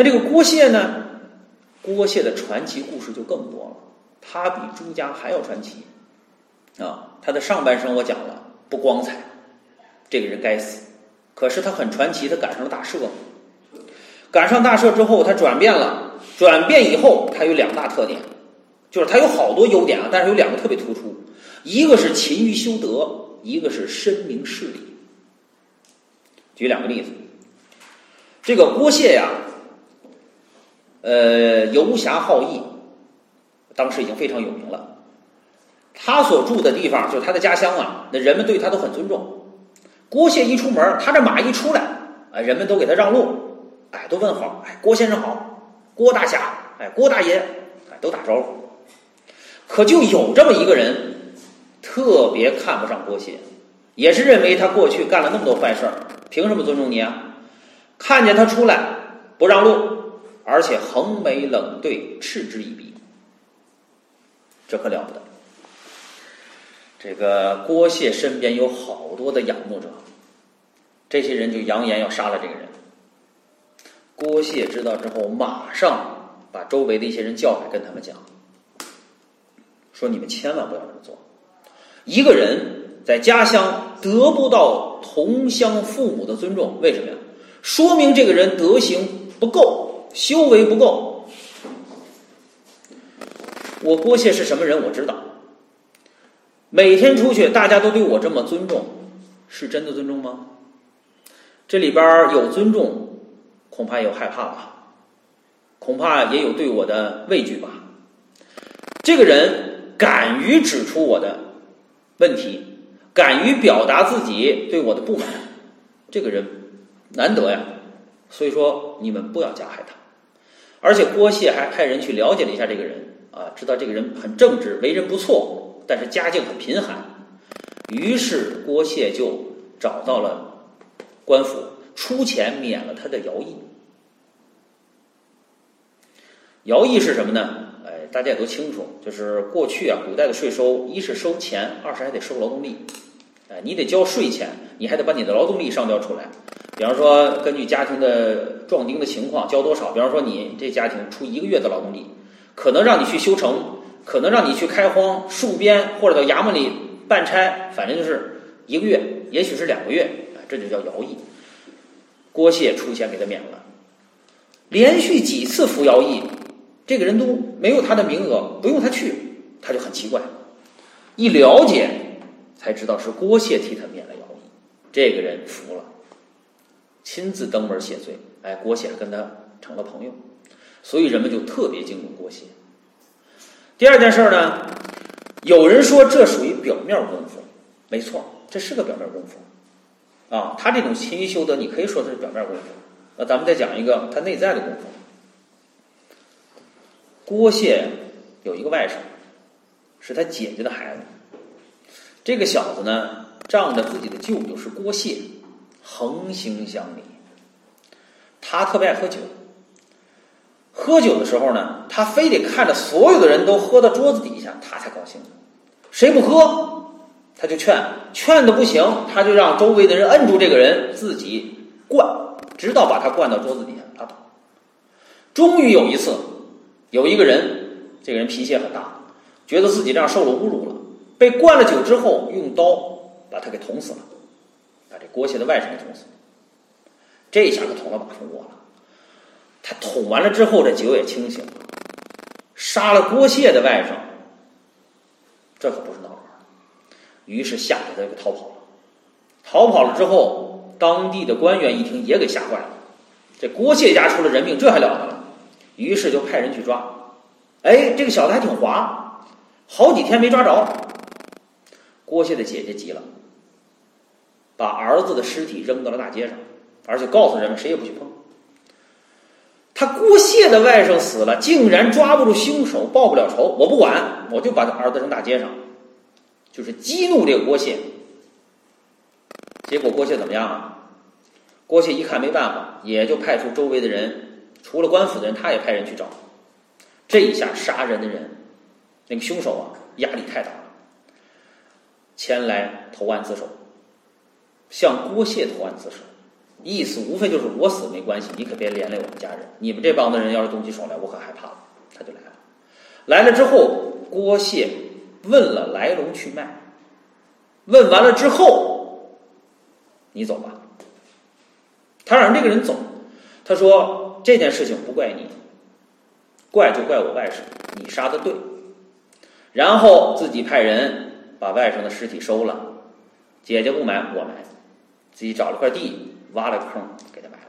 那这个郭谢呢？郭谢的传奇故事就更多了，他比朱家还要传奇啊！他的上半生我讲了不光彩，这个人该死。可是他很传奇，他赶上了大赦。赶上大赦之后，他转变了。转变以后，他有两大特点，就是他有好多优点啊，但是有两个特别突出，一个是勤于修德，一个是深明事理。举两个例子，这个郭谢呀，呃，游侠好义，当时已经非常有名了。他所住的地方，就是他的家乡啊，那人们对他都很尊重。郭谢一出门，他这马一出来，哎，人们都给他让路，哎，都问好，哎，郭先生好。郭大侠，哎，郭大爷，哎，都打招呼。可就有这么一个人，特别看不上郭谢，也是认为他过去干了那么多坏事，凭什么尊重你啊？看见他出来不让路，而且横眉冷对，嗤之以鼻，这可了不得。这个郭谢身边有好多的仰慕者，这些人就扬言要杀了这个人。郭谢知道之后，马上把周围的一些人叫来，跟他们讲：“说你们千万不要这么做。一个人在家乡得不到同乡父母的尊重，为什么呀？说明这个人德行不够，修为不够。我郭谢是什么人？我知道。每天出去，大家都对我这么尊重，是真的尊重吗？这里边有尊重。”恐怕有害怕吧，恐怕也有对我的畏惧吧。这个人敢于指出我的问题，敢于表达自己对我的不满，这个人难得呀。所以说，你们不要加害他。而且郭谢还派人去了解了一下这个人啊，知道这个人很正直，为人不错，但是家境很贫寒。于是郭谢就找到了官府。出钱免了他的徭役，徭役是什么呢？哎，大家也都清楚，就是过去啊，古代的税收，一是收钱，二是还得收劳动力。哎，你得交税钱，你还得把你的劳动力上交出来。比方说，根据家庭的壮丁的情况，交多少？比方说，你这家庭出一个月的劳动力，可能让你去修城，可能让你去开荒、戍边，或者到衙门里办差，反正就是一个月，也许是两个月，哎，这就叫徭役。郭谢出钱给他免了，连续几次服徭役，这个人都没有他的名额，不用他去，他就很奇怪。一了解才知道是郭谢替他免了徭役，这个人服了，亲自登门谢罪。哎，郭谢跟他成了朋友，所以人们就特别敬重郭谢。第二件事呢，有人说这属于表面功夫，没错，这是个表面功夫。啊，他这种勤于修德，你可以说是表面功夫。那咱们再讲一个他内在的功夫。郭谢有一个外甥，是他姐姐的孩子。这个小子呢，仗着自己的舅舅是郭谢，横行乡里。他特别爱喝酒，喝酒的时候呢，他非得看着所有的人都喝到桌子底下，他才高兴。谁不喝？他就劝，劝的不行，他就让周围的人摁住这个人，自己灌，直到把他灌到桌子底下拉倒。终于有一次，有一个人，这个人脾气很大，觉得自己这样受了侮辱了，被灌了酒之后，用刀把他给捅死了，把这郭谢的外甥给捅死了。这下可捅了把蜂窝了。他捅完了之后，这酒也清醒了，杀了郭谢的外甥，这可不是闹着。于是吓得他给逃跑了。逃跑了之后，当地的官员一听也给吓坏了。这郭谢家出了人命，这还了得了？于是就派人去抓。哎，这个小子还挺滑，好几天没抓着。郭谢的姐姐急了，把儿子的尸体扔到了大街上，而且告诉人们谁也不许碰。他郭谢的外甥死了，竟然抓不住凶手，报不了仇，我不管，我就把他儿子扔大街上。就是激怒这个郭谢，结果郭谢怎么样啊？郭谢一看没办法，也就派出周围的人，除了官府的人，他也派人去找。这一下杀人的人，那个凶手啊，压力太大了，前来投案自首，向郭谢投案自首。意思无非就是我死没关系，你可别连累我们家人。你们这帮子人要是动起手来，我可害怕了。他就来了，来了之后，郭谢问了来龙去脉，问完了之后，你走吧。他让这个人走，他说这件事情不怪你，怪就怪我外甥，你杀的对。然后自己派人把外甥的尸体收了，姐姐不埋我埋，自己找了块地挖了个坑给他埋了，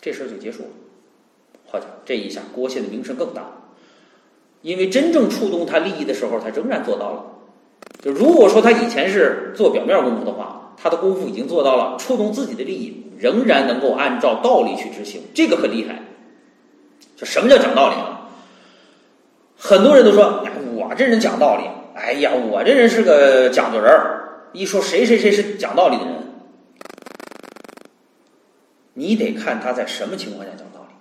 这事儿就结束了。好家伙，这一下郭谢的名声更大，因为真正触动他利益的时候，他仍然做到了。就如果说他以前是做表面功夫的话，他的功夫已经做到了，触动自己的利益，仍然能够按照道理去执行，这个很厉害。就什么叫讲道理啊？很多人都说。我这人讲道理，哎呀，我这人是个讲究人儿。一说谁谁谁是讲道理的人，你得看他在什么情况下讲道理。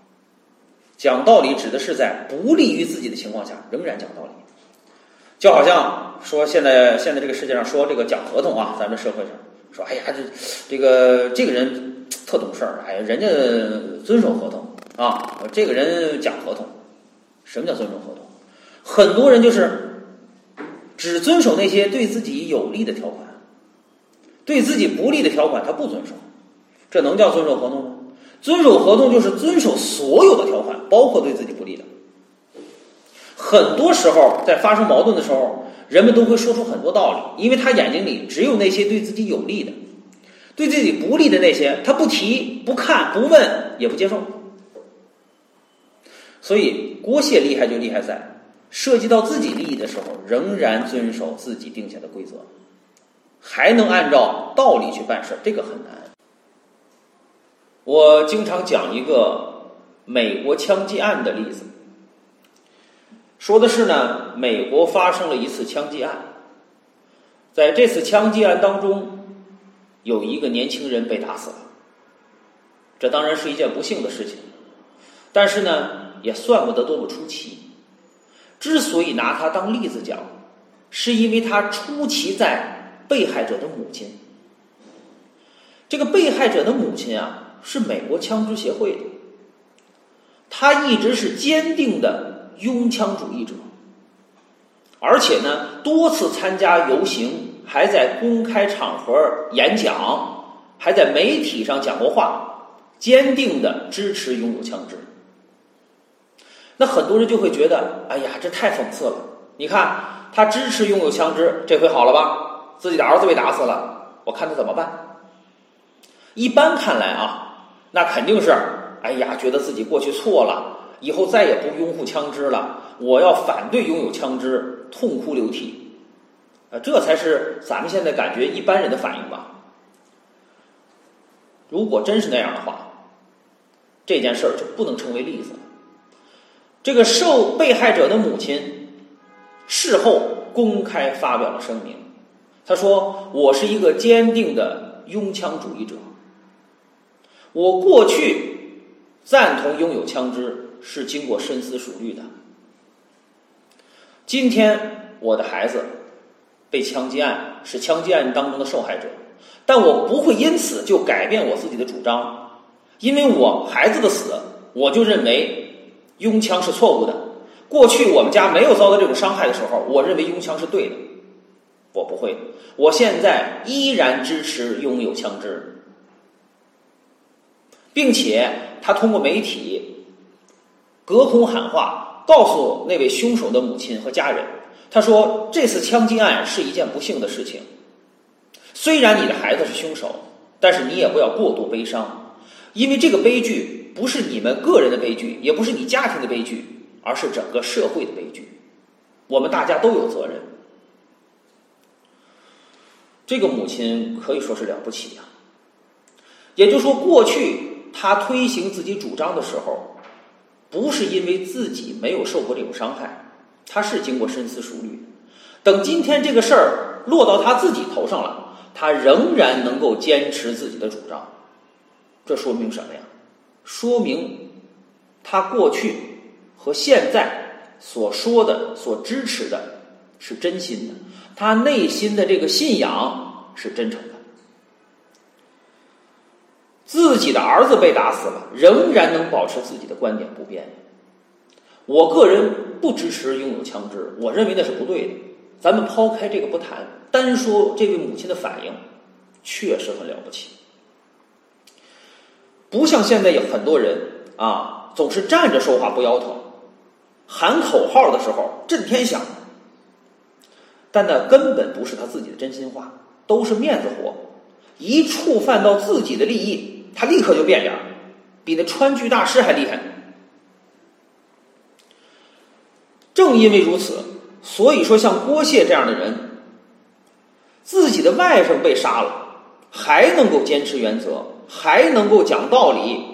讲道理指的是在不利于自己的情况下仍然讲道理。就好像说现在现在这个世界上说这个讲合同啊，咱们社会上说，哎呀，这这个这个人特懂事儿，哎呀，人家遵守合同啊，这个人讲合同，什么叫尊重合同？很多人就是只遵守那些对自己有利的条款，对自己不利的条款他不遵守，这能叫遵守合同吗？遵守合同就是遵守所有的条款，包括对自己不利的。很多时候在发生矛盾的时候，人们都会说出很多道理，因为他眼睛里只有那些对自己有利的，对自己不利的那些他不提、不看、不问也不接受。所以郭谢厉害就厉害在。涉及到自己利益的时候，仍然遵守自己定下的规则，还能按照道理去办事，这个很难。我经常讲一个美国枪击案的例子，说的是呢，美国发生了一次枪击案，在这次枪击案当中，有一个年轻人被打死了，这当然是一件不幸的事情，但是呢，也算不得多么出奇。之所以拿他当例子讲，是因为他出奇在被害者的母亲。这个被害者的母亲啊，是美国枪支协会的，他一直是坚定的拥枪主义者，而且呢，多次参加游行，还在公开场合演讲，还在媒体上讲过话，坚定的支持拥有枪支。那很多人就会觉得，哎呀，这太讽刺了！你看，他支持拥有枪支，这回好了吧？自己的儿子被打死了，我看他怎么办？一般看来啊，那肯定是，哎呀，觉得自己过去错了，以后再也不拥护枪支了，我要反对拥有枪支，痛哭流涕，啊，这才是咱们现在感觉一般人的反应吧？如果真是那样的话，这件事儿就不能成为例子了。这个受被害者的母亲事后公开发表了声明，他说：“我是一个坚定的拥枪主义者。我过去赞同拥有枪支是经过深思熟虑的。今天我的孩子被枪击案是枪击案当中的受害者，但我不会因此就改变我自己的主张，因为我孩子的死，我就认为。”拥枪是错误的。过去我们家没有遭到这种伤害的时候，我认为拥枪是对的。我不会，我现在依然支持拥有枪支，并且他通过媒体隔空喊话，告诉那位凶手的母亲和家人，他说：“这次枪击案是一件不幸的事情。虽然你的孩子是凶手，但是你也不要过度悲伤，因为这个悲剧。”不是你们个人的悲剧，也不是你家庭的悲剧，而是整个社会的悲剧。我们大家都有责任。这个母亲可以说是了不起呀。也就是说，过去他推行自己主张的时候，不是因为自己没有受过这种伤害，他是经过深思熟虑。等今天这个事儿落到他自己头上了，他仍然能够坚持自己的主张，这说明什么呀？说明他过去和现在所说的、所支持的是真心的，他内心的这个信仰是真诚的。自己的儿子被打死了，仍然能保持自己的观点不变。我个人不支持拥有枪支，我认为那是不对的。咱们抛开这个不谈，单说这位母亲的反应，确实很了不起。不像现在有很多人啊，总是站着说话不腰疼，喊口号的时候震天响，但那根本不是他自己的真心话，都是面子活。一触犯到自己的利益，他立刻就变脸，比那川剧大师还厉害。正因为如此，所以说像郭谢这样的人，自己的外甥被杀了，还能够坚持原则。还能够讲道理，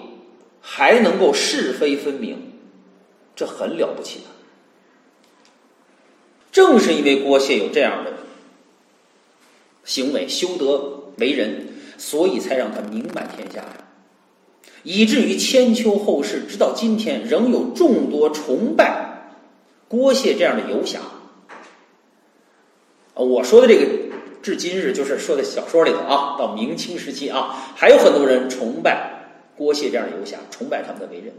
还能够是非分明，这很了不起的。正是因为郭谢有这样的行为，修德为人，所以才让他名满天下呀。以至于千秋后世，直到今天，仍有众多崇拜郭谢这样的游侠。我说的这个。至今日，就是说的小说里头啊，到明清时期啊，还有很多人崇拜郭谢这样的游侠，崇拜他们的为人。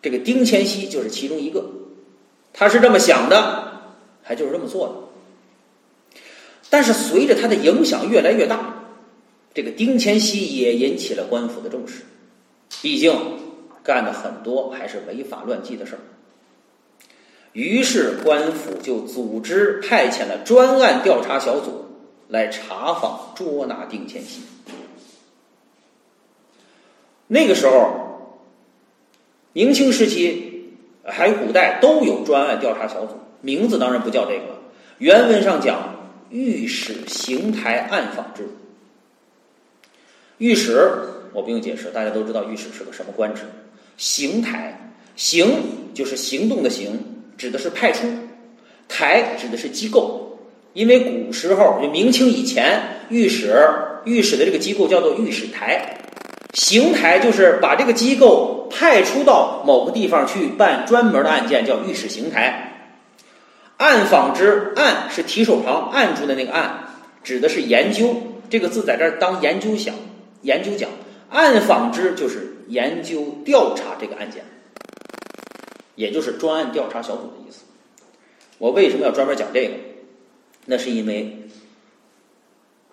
这个丁乾熙就是其中一个，他是这么想的，还就是这么做的。但是随着他的影响越来越大，这个丁乾熙也引起了官府的重视，毕竟干的很多还是违法乱纪的事儿。于是官府就组织派遣了专案调查小组来查访捉拿丁乾熙。那个时候，明清时期还有古代都有专案调查小组，名字当然不叫这个了。原文上讲“御史邢台暗访制”。御史我不用解释，大家都知道御史是个什么官职。邢台，行就是行动的行。指的是派出，台指的是机构，因为古时候就明清以前，御史御史的这个机构叫做御史台，刑台就是把这个机构派出到某个地方去办专门的案件，叫御史刑台。暗访之暗是提手旁按住的那个暗，指的是研究，这个字在这儿当研究想，研究讲。暗访之就是研究调查这个案件。也就是专案调查小组的意思。我为什么要专门讲这个？那是因为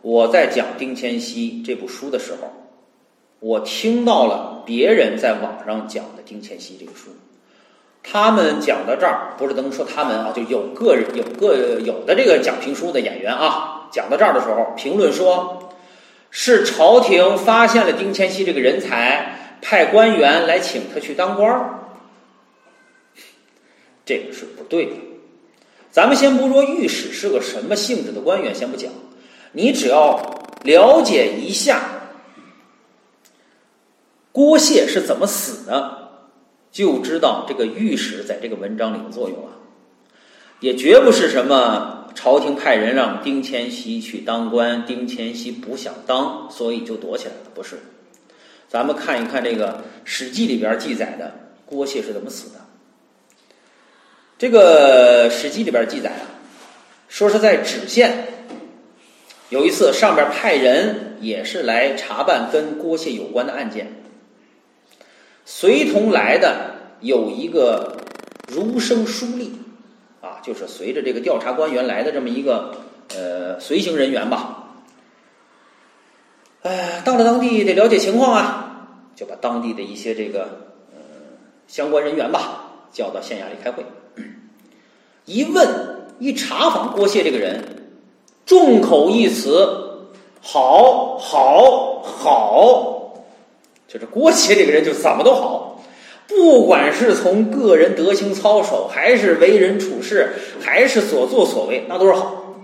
我在讲丁谦熙这部书的时候，我听到了别人在网上讲的丁谦熙这个书。他们讲到这儿，不是能说他们啊，就有个人有个有的这个讲评书的演员啊，讲到这儿的时候，评论说是朝廷发现了丁乾熙这个人才，派官员来请他去当官儿。这个是不对的。咱们先不说御史是个什么性质的官员，先不讲。你只要了解一下郭谢是怎么死的，就知道这个御史在这个文章里的作用了。也绝不是什么朝廷派人让丁乾熙去当官，丁乾熙不想当，所以就躲起来了。不是。咱们看一看这个《史记》里边记载的郭谢是怎么死的。这个《史记》里边记载啊，说是在芷县有一次，上边派人也是来查办跟郭谢有关的案件，随同来的有一个儒生书吏啊，就是随着这个调查官员来的这么一个呃随行人员吧。哎，到了当地得了解情况啊，就把当地的一些这个呃相关人员吧叫到县衙里开会。一问一查访郭谢这个人，众口一词，好，好，好，就是郭谢这个人就怎么都好，不管是从个人德行操守，还是为人处事，还是所作所为，那都是好。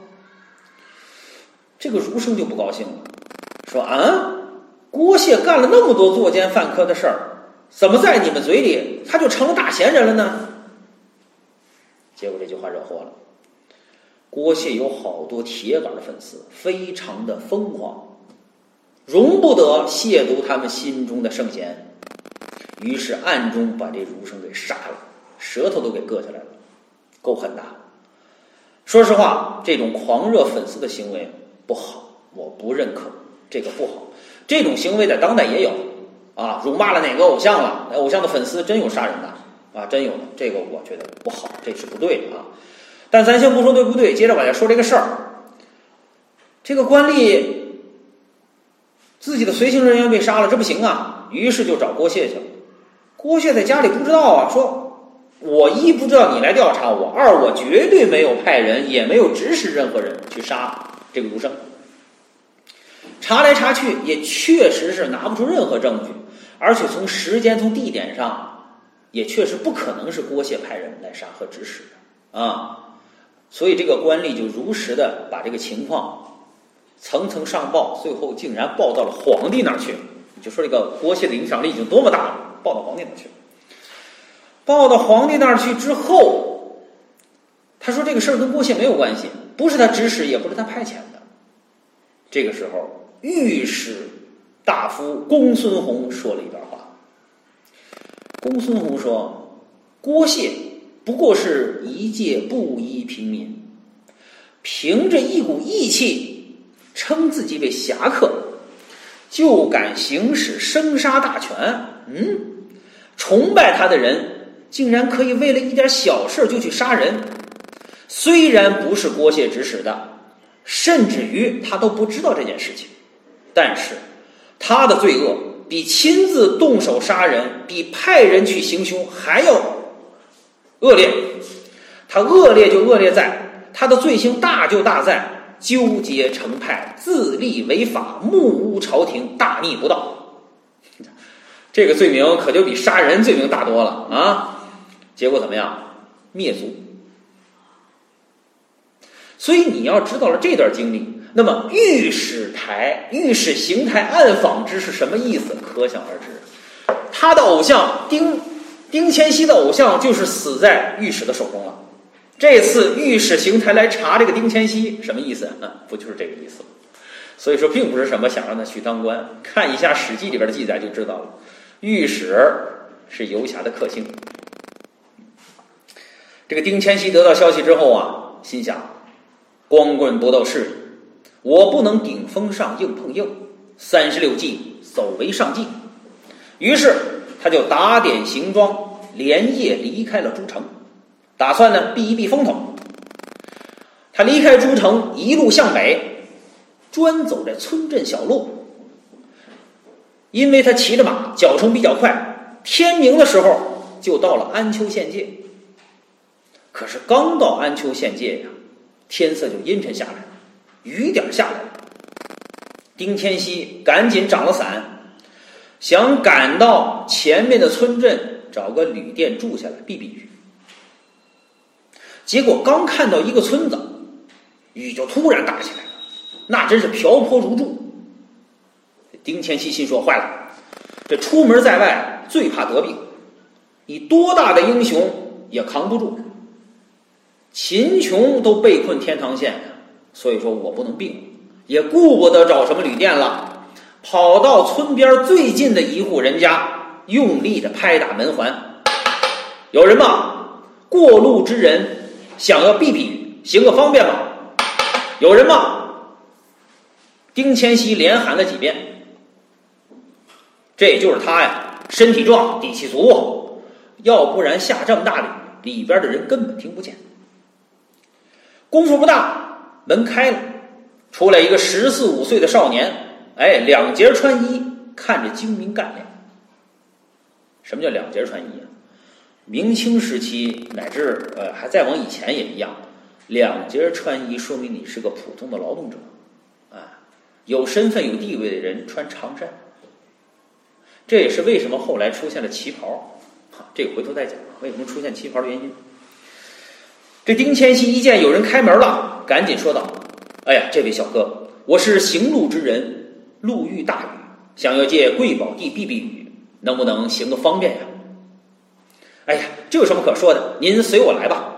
这个儒生就不高兴了，说啊，郭谢干了那么多作奸犯科的事儿，怎么在你们嘴里他就成了大贤人了呢？结果这句话惹祸了。郭谢有好多铁杆粉丝，非常的疯狂，容不得亵渎他们心中的圣贤，于是暗中把这儒生给杀了，舌头都给割下来了，够狠的。说实话，这种狂热粉丝的行为不好，我不认可，这个不好。这种行为在当代也有啊，辱骂了哪个偶像了？偶像的粉丝真有杀人的啊，真有的。这个我觉得不好，这是不对的啊。但咱先不说对不对，接着往下说这个事儿。这个官吏自己的随行人员被杀了，这不行啊，于是就找郭谢去了。郭谢在家里不知道啊，说我一不知道你来调查我，二我绝对没有派人，也没有指使任何人去杀这个卢生。查来查去，也确实是拿不出任何证据，而且从时间、从地点上，也确实不可能是郭谢派人来杀和指使的啊。所以这个官吏就如实的把这个情况层层上报，最后竟然报到了皇帝那儿去。就说这个郭谢的影响力已经多么大了，报到皇帝那儿去。报到皇帝那儿去之后，他说这个事儿跟郭谢没有关系，不是他指使，也不是他派遣的。这个时候，御史大夫公孙弘说了一段话。公孙弘说：“郭谢。”不过是一介布衣平民，凭着一股义气，称自己为侠客，就敢行使生杀大权。嗯，崇拜他的人竟然可以为了一点小事就去杀人。虽然不是郭谢指使的，甚至于他都不知道这件事情，但是他的罪恶比亲自动手杀人，比派人去行凶还要。恶劣，他恶劣就恶劣在他的罪行大就大在纠结成派、自立违法、目无朝廷、大逆不道。这个罪名可就比杀人罪名大多了啊！结果怎么样？灭族。所以你要知道了这段经历，那么御史台、御史邢台暗访之是什么意思？可想而知，他的偶像丁。丁乾熙的偶像就是死在御史的手中了。这次御史邢台来查这个丁乾熙，什么意思？嗯，不就是这个意思？所以说，并不是什么想让他去当官。看一下《史记》里边的记载就知道了。御史是游侠的克星。这个丁乾熙得到消息之后啊，心想：光棍不斗事，我不能顶风上硬碰硬，三十六计，走为上计。于是。他就打点行装，连夜离开了诸城，打算呢避一避风头。他离开诸城，一路向北，专走这村镇小路。因为他骑着马，脚程比较快，天明的时候就到了安丘县界。可是刚到安丘县界呀，天色就阴沉下来，雨点下来了。丁天锡赶紧掌了伞。想赶到前面的村镇找个旅店住下来避避雨，结果刚看到一个村子，雨就突然大起来了，那真是瓢泼如注。丁乾熙心说：“坏了，这出门在外最怕得病，你多大的英雄也扛不住。秦琼都被困天堂县，所以说我不能病，也顾不得找什么旅店了。”跑到村边最近的一户人家，用力的拍打门环。有人吗？过路之人想要避避雨，行个方便吗？有人吗？丁千熙连喊了几遍。这就是他呀，身体壮，底气足，要不然下这么大雨，里边的人根本听不见。功夫不大，门开了，出来一个十四五岁的少年。哎，两截穿衣，看着精明干练。什么叫两截穿衣啊？明清时期乃至呃还再往以前也一样，两截穿衣说明你是个普通的劳动者，啊，有身份有地位的人穿长衫。这也是为什么后来出现了旗袍，好，这个回头再讲为什么出现旗袍的原因。这丁千玺一见有人开门了，赶紧说道：“哎呀，这位小哥，我是行路之人。”路遇大雨，想要借贵宝地避避雨，能不能行个方便呀？哎呀，这有什么可说的？您随我来吧。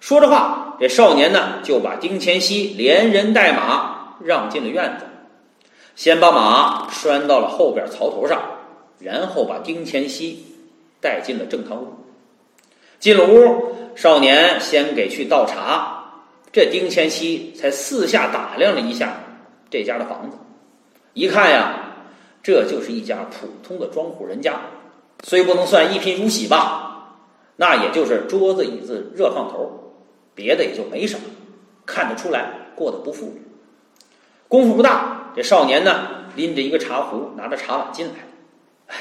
说着话，这少年呢就把丁乾熙连人带马让进了院子，先把马拴到了后边槽头上，然后把丁乾熙带进了正堂屋。进了屋，少年先给去倒茶，这丁乾熙才四下打量了一下这家的房子。一看呀，这就是一家普通的庄户人家，虽不能算一贫如洗吧，那也就是桌子椅子热炕头，别的也就没什么，看得出来过得不富裕。功夫不大，这少年呢拎着一个茶壶，拿着茶碗进来，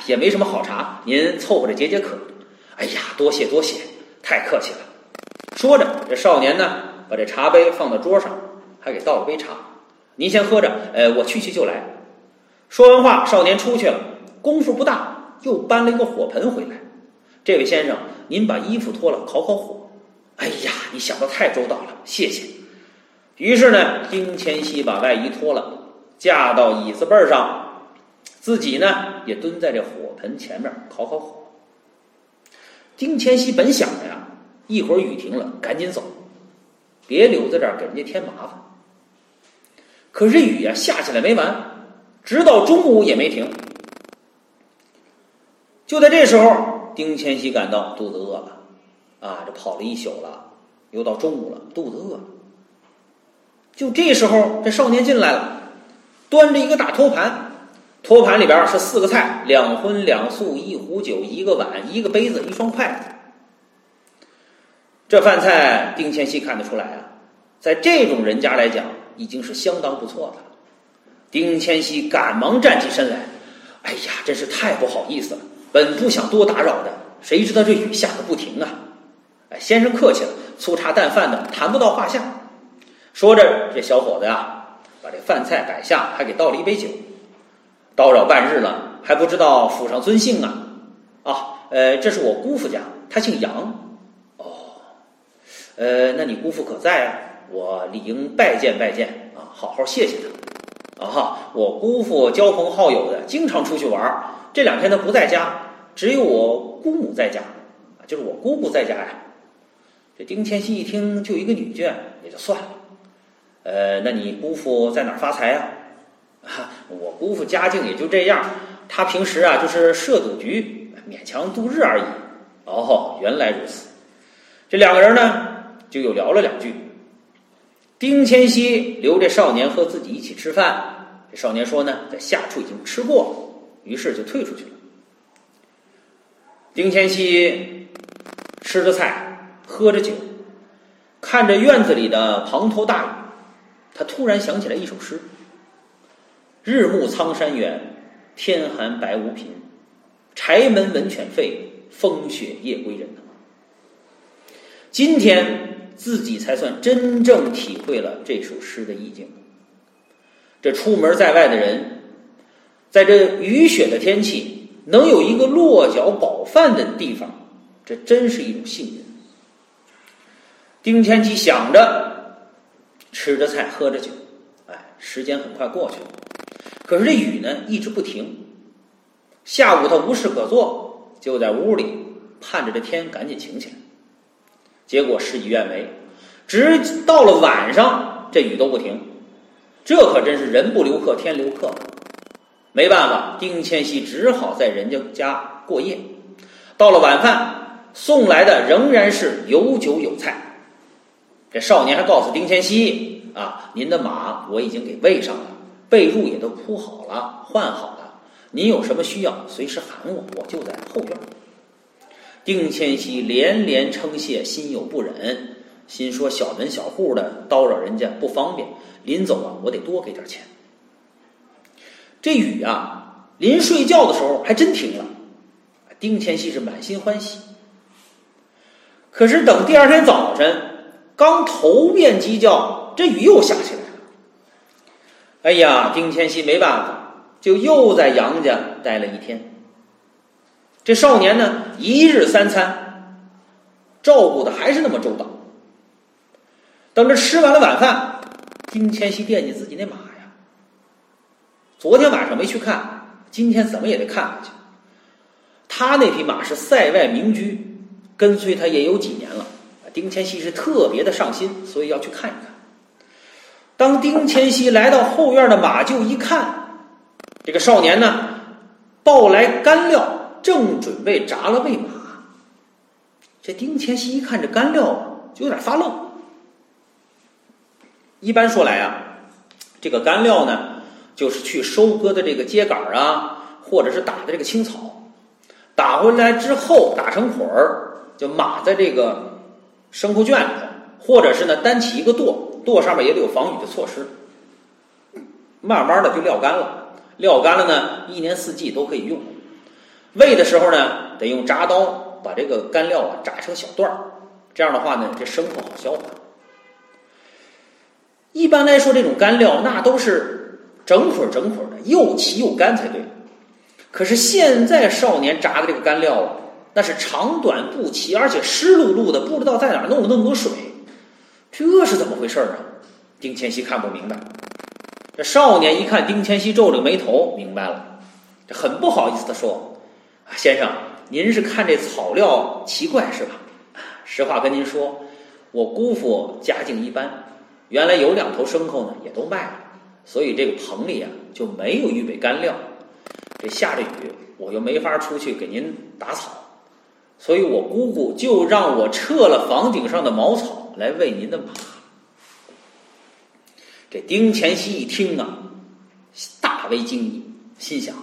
也没什么好茶，您凑合着解解渴。哎呀，多谢多谢，太客气了。说着，这少年呢把这茶杯放到桌上，还给倒了杯茶。您先喝着，呃，我去去就来。说完话，少年出去了。功夫不大，又搬了一个火盆回来。这位先生，您把衣服脱了，烤烤火。哎呀，你想的太周到了，谢谢。于是呢，丁千玺把外衣脱了，架到椅子背上，自己呢也蹲在这火盆前面烤烤火。丁千玺本想着呀，一会儿雨停了，赶紧走，别留在这儿给人家添麻烦。可是雨呀下起来没完，直到中午也没停。就在这时候，丁千玺感到肚子饿了，啊，这跑了一宿了，又到中午了，肚子饿了。就这时候，这少年进来了，端着一个大托盘。托盘里边是四个菜：两荤两素，一壶酒，一个碗，一个杯子，一双筷子。这饭菜，丁千熙看得出来啊，在这种人家来讲，已经是相当不错的了。丁千熙赶忙站起身来：“哎呀，真是太不好意思了，本不想多打扰的，谁知道这雨下个不停啊！哎，先生客气了，粗茶淡饭的，谈不到话下。”说着，这小伙子呀，把这饭菜摆下，还给倒了一杯酒。叨扰半日了，还不知道府上尊姓啊？啊，呃，这是我姑父家，他姓杨。哦，呃，那你姑父可在啊？我理应拜见拜见啊，好好谢谢他。啊哈，我姑父交朋好友的，经常出去玩。这两天他不在家，只有我姑母在家，就是我姑姑在家呀。这丁千玺一听，就一个女眷，也就算了。呃，那你姑父在哪儿发财呀？哈，我姑父家境也就这样，他平时啊就是设赌局，勉强度日而已。哦，原来如此。这两个人呢，就又聊了两句。丁千熙留这少年和自己一起吃饭，这少年说呢，在下处已经吃过了，于是就退出去了。丁千熙吃着菜，喝着酒，看着院子里的滂沱大雨，他突然想起来一首诗。日暮苍山远，天寒白无贫。柴门闻犬吠，风雪夜归人。今天自己才算真正体会了这首诗的意境。这出门在外的人，在这雨雪的天气，能有一个落脚饱饭的地方，这真是一种幸运。丁千玺想着，吃着菜，喝着酒，哎，时间很快过去了。可是这雨呢一直不停，下午他无事可做，就在屋里盼着这天赶紧晴起来。结果事与愿违，直到了晚上，这雨都不停。这可真是人不留客，天留客。没办法，丁千熙只好在人家家过夜。到了晚饭，送来的仍然是有酒有菜。这少年还告诉丁千熙：“啊，您的马我已经给喂上了。”被褥也都铺好了，换好了。您有什么需要，随时喊我，我就在后院。丁千玺连连称谢，心有不忍，心说小门小户的叨扰人家不方便，临走啊，我得多给点钱。这雨啊，临睡觉的时候还真停了，丁千玺是满心欢喜。可是等第二天早晨，刚头遍鸡叫，这雨又下起来。哎呀，丁千熙没办法，就又在杨家待了一天。这少年呢，一日三餐照顾的还是那么周到。等着吃完了晚饭，丁千玺惦记自己那马呀。昨天晚上没去看，今天怎么也得看看去。他那匹马是塞外名驹，跟随他也有几年了。丁千玺是特别的上心，所以要去看一看。当丁千玺来到后院的马厩一看，这个少年呢抱来干料，正准备炸了喂马。这丁千玺一看这干料，就有点发愣。一般说来啊，这个干料呢，就是去收割的这个秸秆啊，或者是打的这个青草，打回来之后打成捆儿，就码在这个牲口圈里头，或者是呢单起一个垛，垛上面也得有防雨的措施，慢慢的就撂干了，撂干了呢，一年四季都可以用。喂的时候呢，得用铡刀把这个干料啊铡成小段儿，这样的话呢，这牲口好消化。一般来说，这种干料那都是整捆整捆的，又齐又干才对。可是现在少年炸的这个干料啊，那是长短不齐，而且湿漉漉的，不知道在哪弄了那么多水，这是怎么回事啊？丁乾熙看不明白。这少年一看丁乾熙皱着眉头，明白了，这很不好意思的说：“先生，您是看这草料奇怪是吧？实话跟您说，我姑父家境一般。”原来有两头牲口呢，也都卖了，所以这个棚里啊就没有预备干料。这下着雨，我又没法出去给您打草，所以我姑姑就让我撤了房顶上的茅草来喂您的马。这丁乾熙一听啊，大为惊异，心想：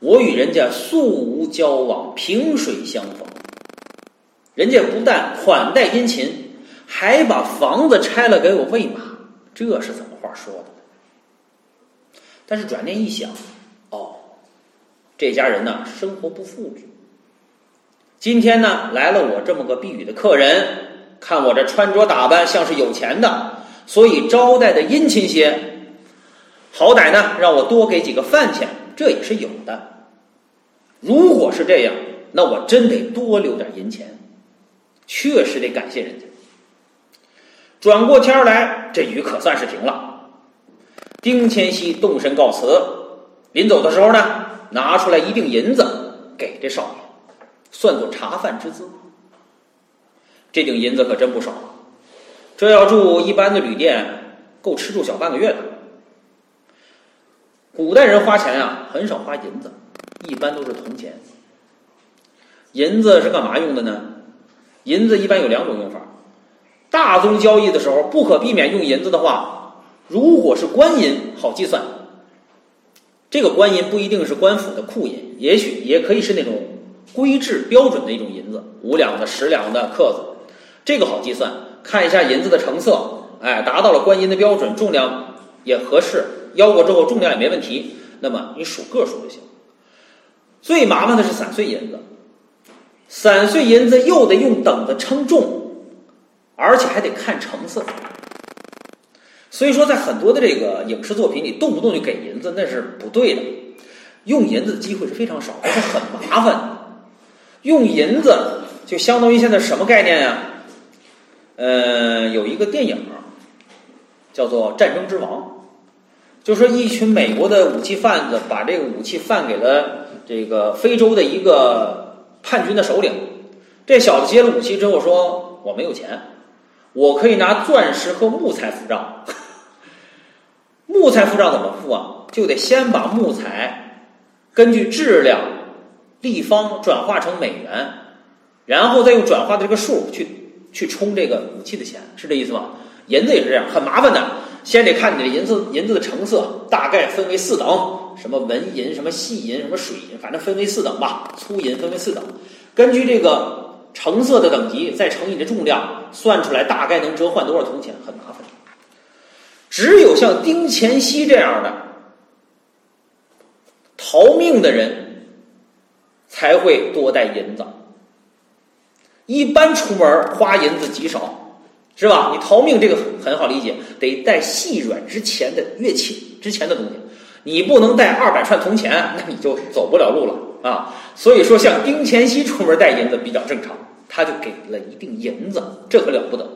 我与人家素无交往，萍水相逢，人家不但款待殷勤。还把房子拆了给我喂马，这是怎么话说的？但是转念一想，哦，这家人呢生活不富裕。今天呢来了我这么个避雨的客人，看我这穿着打扮像是有钱的，所以招待的殷勤些，好歹呢让我多给几个饭钱，这也是有的。如果是这样，那我真得多留点银钱，确实得感谢人家。转过天来，这雨可算是停了。丁乾熙动身告辞，临走的时候呢，拿出来一锭银子给这少年，算作茶饭之资。这锭银子可真不少，这要住一般的旅店，够吃住小半个月的。古代人花钱啊，很少花银子，一般都是铜钱。银子是干嘛用的呢？银子一般有两种用法。大宗交易的时候，不可避免用银子的话，如果是官银，好计算。这个官银不一定是官府的库银，也许也可以是那种规制标准的一种银子，五两的、十两的克子，这个好计算。看一下银子的成色，哎，达到了官银的标准，重量也合适，腰过之后重量也没问题，那么你数个数就行。最麻烦的是散碎银子，散碎银子又得用等子称重。而且还得看成色，所以说在很多的这个影视作品里，动不动就给银子，那是不对的。用银子的机会是非常少，而且很麻烦。用银子就相当于现在什么概念呀？呃，有一个电影叫做《战争之王》，就说一群美国的武器贩子把这个武器贩给了这个非洲的一个叛军的首领。这小子接了武器之后说：“我没有钱。”我可以拿钻石和木材付账，木材付账怎么付啊？就得先把木材根据质量立方转化成美元，然后再用转化的这个数去去充这个武器的钱，是这意思吗？银子也是这样，很麻烦的。先得看你的银子银子的成色，大概分为四等，什么文银、什么细银、什么水银，反正分为四等吧。粗银分为四等，根据这个。成色的等级再乘以你的重量，算出来大概能折换多少铜钱，很麻烦。只有像丁乾熙这样的逃命的人，才会多带银子。一般出门花银子极少，是吧？你逃命这个很好理解，得带细软之钱的乐器，值钱的东西。你不能带二百串铜钱，那你就走不了路了。啊，所以说像丁乾熙出门带银子比较正常，他就给了一锭银子，这可了不得。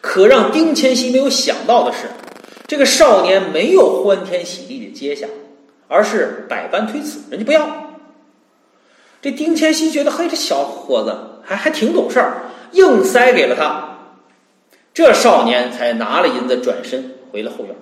可让丁乾熙没有想到的是，这个少年没有欢天喜地的接下，而是百般推辞，人家不要。这丁乾熙觉得，嘿，这小伙子还还挺懂事儿，硬塞给了他。这少年才拿了银子，转身回了后院。